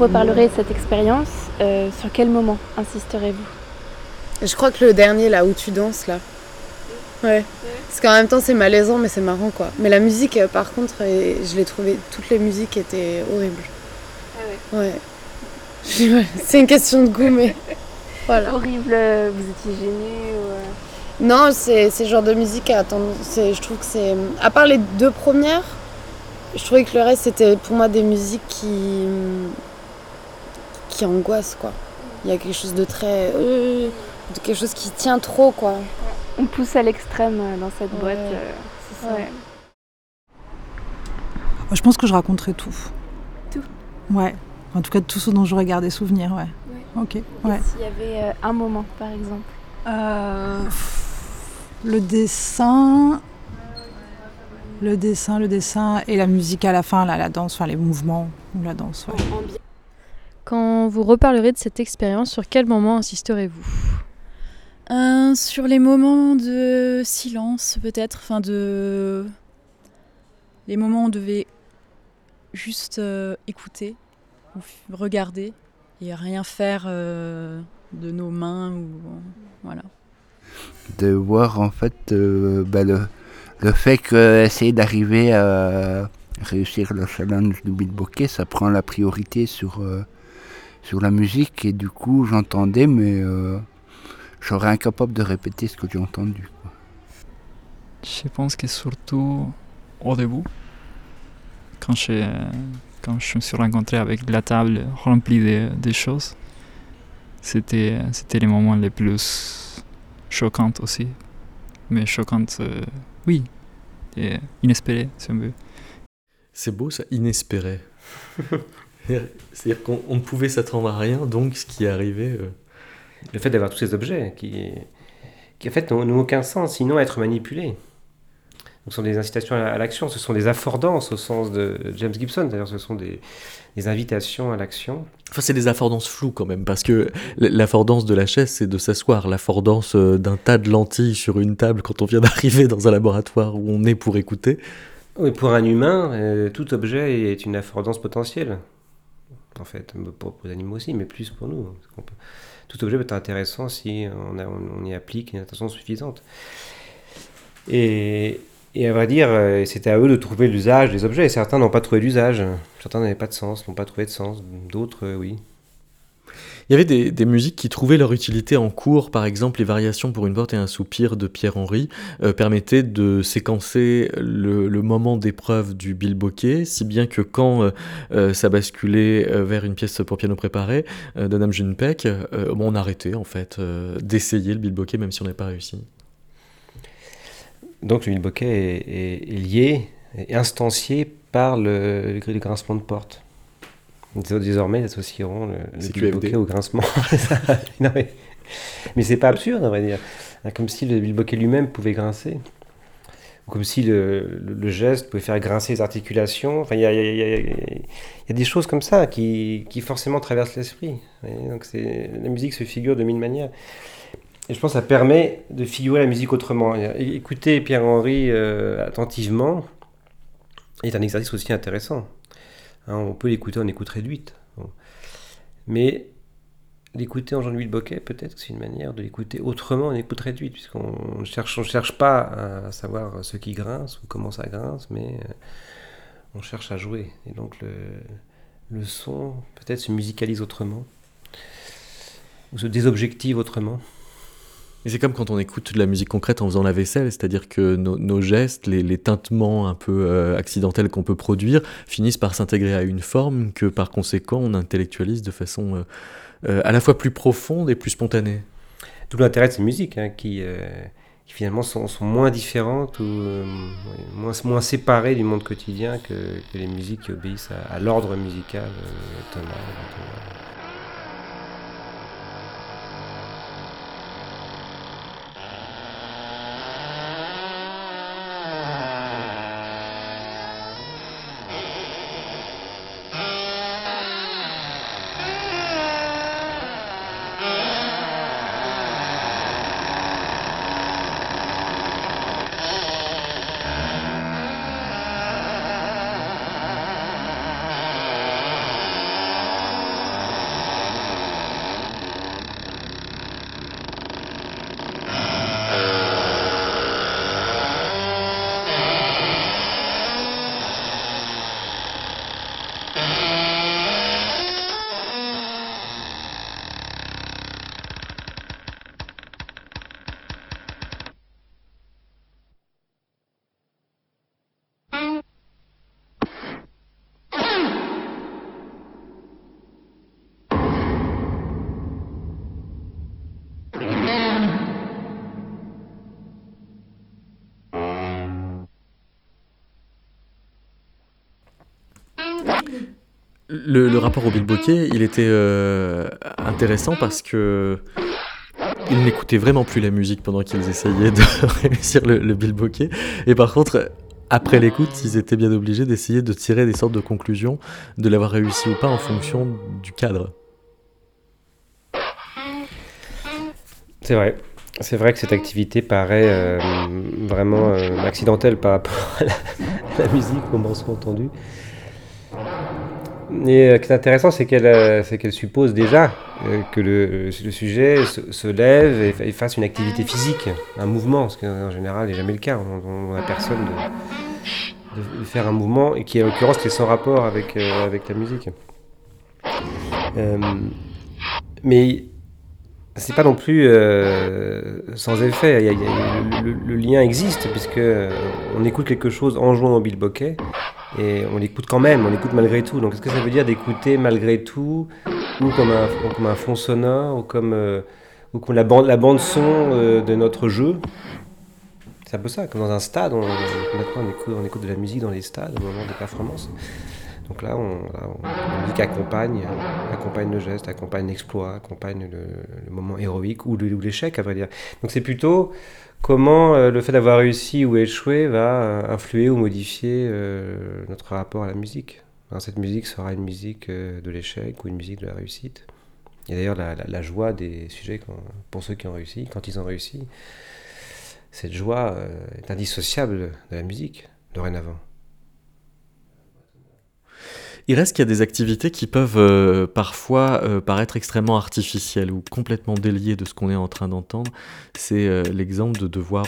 Reparlerez de cette expérience, euh, sur quel moment insisterez-vous? Je crois que le dernier là où tu danses là. Ouais. Parce qu'en même temps c'est malaisant mais c'est marrant quoi. Mais la musique euh, par contre euh, je l'ai trouvé, toutes les musiques étaient horribles. Ouais. Je- C'est une question de goût mais voilà. Horrible, vous étiez gêné ou... Non c'est le genre de musique à attendre. c'est- Je trouve que c'est... À part les deux premières, je trouvais que le reste c'était pour moi des musiques qui... qui angoissent quoi. Il y a quelque chose de très... euh, de quelque chose qui tient trop quoi. On pousse à l'extrême euh, dans cette boîte. euh, c'est ça. ouais. Moi, je pense que je raconterai tout. Tout Ouais. En tout cas, tout ce dont j'aurais gardé souvenir, ouais. Ok, ouais. S'il y avait euh, un moment, par exemple. Euh, Le dessin. Le dessin, le dessin et la musique à la fin, là, la danse, enfin les mouvements ou la danse. ouais. Quand vous reparlerez de cette expérience, sur quel moment insisterez-vous? Euh, sur les moments de silence, peut-être, enfin de. Les moments où on devait juste euh, écouter, ou regarder, et rien faire euh, de nos mains, ou. Voilà. de voir en fait euh, bah, le, le fait que essayer d'arriver à réussir le challenge du beatboxer, ça prend la priorité sur, euh, sur la musique et du coup j'entendais mais euh, je serais incapable de répéter ce que j'ai entendu. quoi. Je pense que surtout au début, quand je, quand je me suis rencontré avec la table remplie de, de choses, c'était, c'était les moments les plus choquants aussi. Mais choquantes, euh, oui, et inespérées, si on veut. C'est beau ça, inespéré. C'est-à-dire qu'on on ne pouvait s'attendre à rien, donc ce qui est arrivé. euh, Le fait d'avoir tous ces objets qui, qui en fait n'ont aucun sens, sinon être manipulés. Ce sont des incitations à l'action, ce sont des affordances au sens de James Gibson, d'ailleurs ce sont des, des invitations à l'action. Enfin, c'est des affordances floues quand même, parce que l'affordance de la chaise, c'est de s'asseoir. L'affordance euh, d'un tas de lentilles sur une table quand on vient d'arriver dans un laboratoire où on est pour écouter. Oui, pour un humain, euh, tout objet est une affordance potentielle. En fait, pour, les animaux aussi, mais plus pour nous. Peut- Tout objet peut être intéressant si on, y applique une attention suffisante. Et, et à vrai dire, euh, c'était à eux de trouver l'usage des objets. Et certains n'ont pas trouvé d'usage. Certains n'avaient pas de sens, n'ont pas trouvé de sens. D'autres, euh, oui. Il y avait des, musiques qui trouvaient leur utilité en cours, par exemple les variations pour une porte et un soupir de Pierre-Henri euh, permettaient de séquencer le, moment d'épreuve du bilboquet, si bien que quand euh, euh, ça basculait vers une pièce pour piano préparé de Nam Junpek, on arrêtait en fait d'essayer le bilboquet même si on n'avait pas réussi. Donc le bilboquet est, est, est lié, est instancié par le, le grincement de porte. Désormais, ils associeront le, le bilboquet au grincement. non, mais mais c'est pas absurde, on va dire. Comme si le bilboquet lui-même pouvait grincer. Comme si le, le, le, geste pouvait faire grincer les articulations. Enfin, il y a, y, a, y a, des choses comme ça qui, qui forcément traversent l'esprit. Donc la musique se figure de mille manières. Et je pense que ça permet de figurer la musique autrement. Écouter Pierre-Henri euh, attentivement est un exercice aussi intéressant. Hein, on peut l'écouter en écoute réduite. Mais l'écouter en Jean-Louis Boquet, peut-être que c'est une manière de l'écouter autrement en écoute réduite, puisqu'on ne cherche, pas à savoir ce qui grince ou comment ça grince, mais euh, on cherche à jouer. Et donc le son peut-être se musicalise autrement, ou se désobjective autrement. C'est comme quand on écoute de la musique concrète en faisant la vaisselle, c'est-à-dire que nos, gestes, les, les, tintements un peu euh, accidentels qu'on peut produire, finissent par s'intégrer à une forme que par conséquent on intellectualise de façon euh, euh, à la fois plus profonde et plus spontanée. Tout l'intérêt de ces musiques hein, qui, finalement sont, moins différentes ou moins, séparées du monde quotidien que, les musiques qui obéissent à, à l'ordre musical tonal. tonal. Le, rapport au bilboquet, il était euh, intéressant parce que ils n'écoutaient vraiment plus la musique pendant qu'ils essayaient de réussir le, le. Et par contre, après l'écoute, ils étaient bien obligés d'essayer de tirer des sortes de conclusions de l'avoir réussi ou pas en fonction du cadre. C'est vrai. C'est vrai que cette activité paraît euh, vraiment euh, accidentelle par rapport à la, musique, au morceau entendu. Et euh, ce qui est intéressant, c'est qu'elle euh, suppose déjà euh, que le, sujet se, lève et, fasse une activité physique, un mouvement, ce qui en général n'est jamais le cas. On n'a personne de, faire un mouvement et qui, en l'occurrence, est sans rapport avec, avec la musique. Euh, mais c'est pas non plus sans effet. Le, lien existe puisque on écoute quelque chose en jouant au bilboquet et on l'écoute quand même, on l'écoute malgré tout. Donc est-ce que ça veut dire d'écouter malgré tout, ou comme un, comme un fond sonore, ou comme, euh, ou comme la, bande, la bande son euh, de notre jeu? C'est un peu ça, comme dans un stade, on, on, écoute, on écoute de la musique dans les stades au moment des performances. Donc là, on, là, on, musique accompagne, le geste, accompagne l'exploit, accompagne le, moment héroïque ou l'échec, à vrai dire. Donc c'est plutôt comment euh, le fait d'avoir réussi ou échoué va euh, influer ou modifier euh, notre rapport à la musique? Cette musique sera une musique de l'échec ou une musique de la réussite. Et d'ailleurs, la, joie des sujets, pour ceux qui ont réussi, quand ils ont réussi, cette joie est indissociable de la musique, dorénavant. Il reste qu'il y a des activités qui peuvent euh, parfois euh, paraître extrêmement artificielles ou complètement déliées de ce qu'on est en train d'entendre. C'est euh, l'exemple de devoir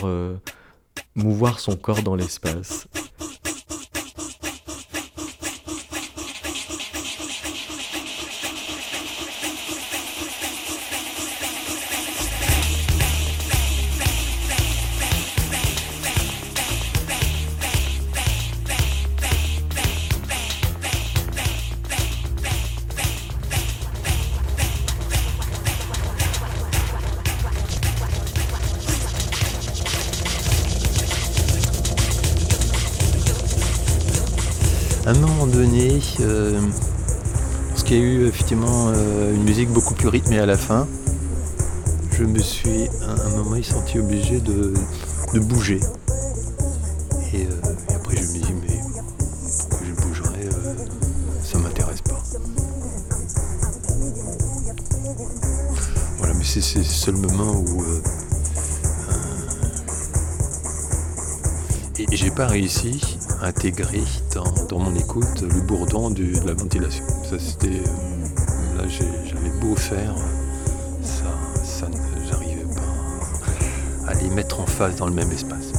mouvoir son corps dans l'espace. Euh, parce qu'il y a eu effectivement euh, une musique beaucoup plus rythmée à la fin, je me suis à un moment senti obligé de, bouger. Et, euh, et après je me dis mais je bougerais Ça m'intéresse pas. Voilà, mais c'est le seul moment où Et j'ai pas réussi intégrer dans, dans mon écoute le bourdon de la ventilation. Ça c'était. euh, Là j'avais beau faire, ça, ça j'arrivais pas à les mettre en face dans le même espace.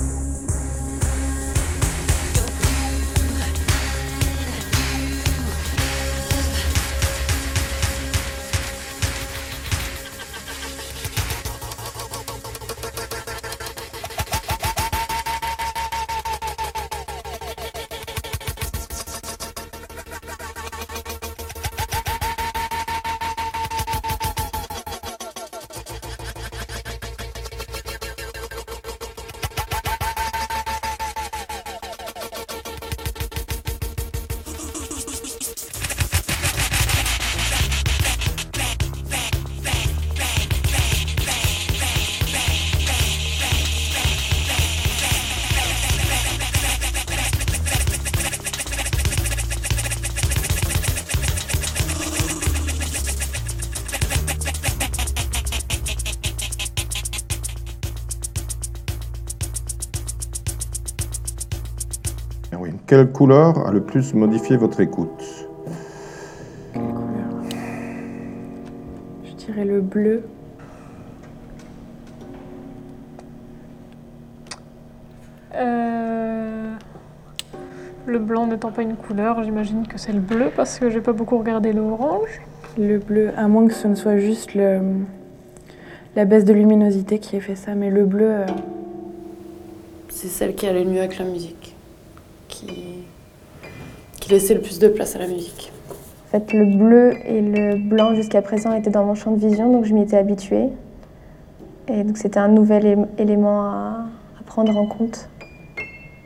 Quelle couleur a le plus modifié votre écoute? Je dirais le bleu. Euh, Le blanc n'étant pas une couleur, j'imagine que c'est le bleu parce que j'ai pas beaucoup regardé l'orange. Le bleu, à moins que ce ne soit juste le, la baisse de luminosité qui ait fait ça, mais le bleu, euh, C'est celle qui allait le mieux avec la musique, qui laissait le plus de place à la musique. En fait, le bleu et le blanc jusqu'à présent étaient dans mon champ de vision, donc je m'y étais habituée. Et donc c'était un nouvel élément à, à prendre en compte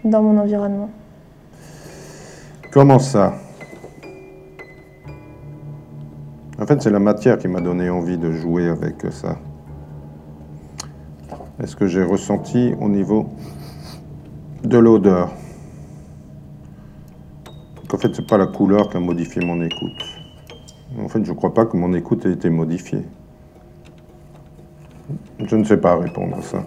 dans mon environnement. Comment ça? En fait, c'est la matière qui m'a donné envie de jouer avec ça. Est-ce que j'ai ressenti au niveau de l'odeur? En fait, c'est pas la couleur qui a modifié mon écoute. En fait, je crois pas que mon écoute ait été modifiée. Je ne sais pas répondre à ça.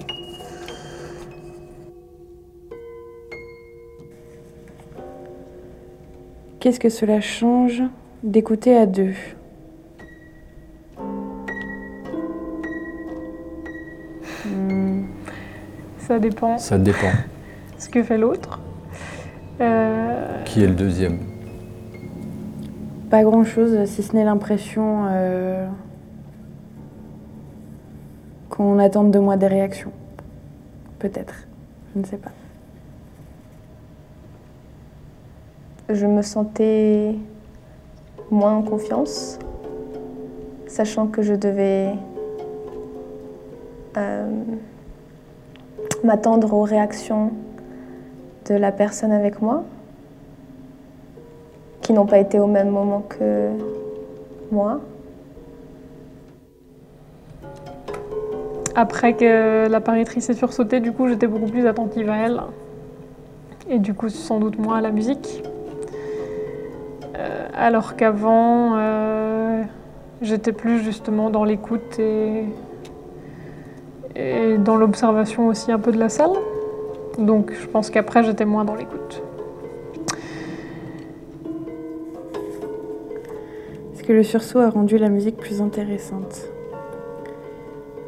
qu'est-ce que cela change d'écouter à deux? Hmm, Ça dépend Ça dépend. ce que fait l'autre. Euh, Qui est le deuxième? Pas grand-chose, si ce n'est l'impression euh, qu'on attende de moi des réactions. Peut-être, je ne sais pas. Je me sentais moins en confiance, sachant que je devais euh, m'attendre aux réactions de la personne avec moi, qui n'ont pas été au même moment que moi. Après que l'apparitrice ait sursauté, du coup, j'étais beaucoup plus attentive à elle. Et du coup, sans doute moins à la musique. Euh, alors qu'avant, euh, j'étais plus justement dans l'écoute et dans l'observation aussi un peu de la salle. Donc je pense qu'après, j'étais moins dans l'écoute. Est-ce que le sursaut a rendu la musique plus intéressante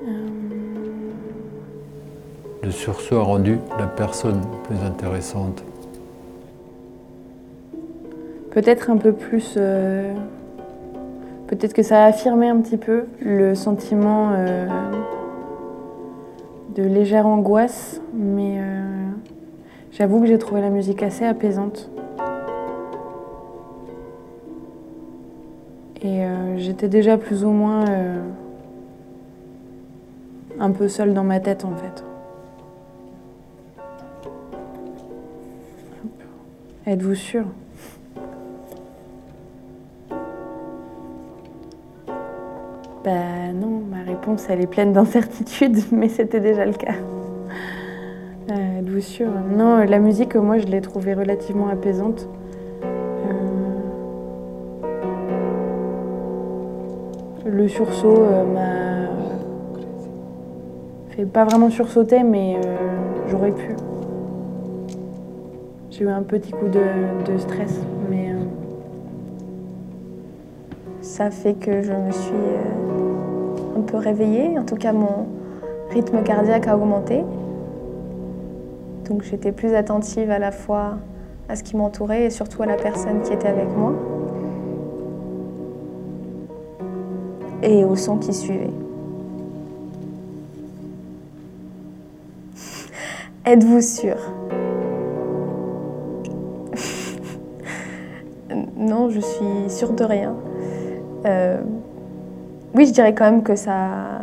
Euh, Le sursaut a rendu la personne plus intéressante. Peut-être un peu plus. euh, Peut-être que ça a affirmé un petit peu le sentiment euh, de légère angoisse, mais J'avoue que j'ai trouvé la musique assez apaisante. Et euh, j'étais déjà plus ou moins euh, un peu seule dans ma tête en fait. Êtes-vous sûr Bah non, ma réponse elle est pleine d'incertitudes, mais c'était déjà le cas. Euh, Êtes-vous sûr Non, la musique, moi je l'ai trouvée relativement apaisante. Euh, Le sursaut euh, m'a fait pas vraiment sursauter, mais euh, j'aurais pu. J'ai eu un petit coup de, stress, mais euh, Ça fait que je me suis euh, un peu réveillée. En tout cas, mon rythme cardiaque a augmenté. Donc j'étais plus attentive à la fois à ce qui m'entourait et surtout à la personne qui était avec moi. Et au son qui suivait. Êtes-vous sûr? Non, je suis sûre de rien. Euh, oui, je dirais quand même que ça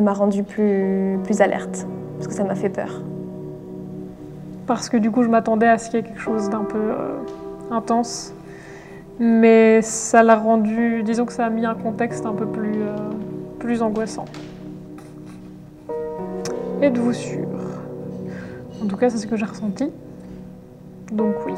m'a rendue plus, plus alerte, parce que ça m'a fait peur. Parce que du coup, je m'attendais à ce qu'il y ait quelque chose d'un peu euh, intense. Mais ça l'a rendu, disons que ça a mis un contexte un peu plus, euh, plus angoissant. Êtes-vous sûr? En tout cas, c'est ce que j'ai ressenti. Donc oui.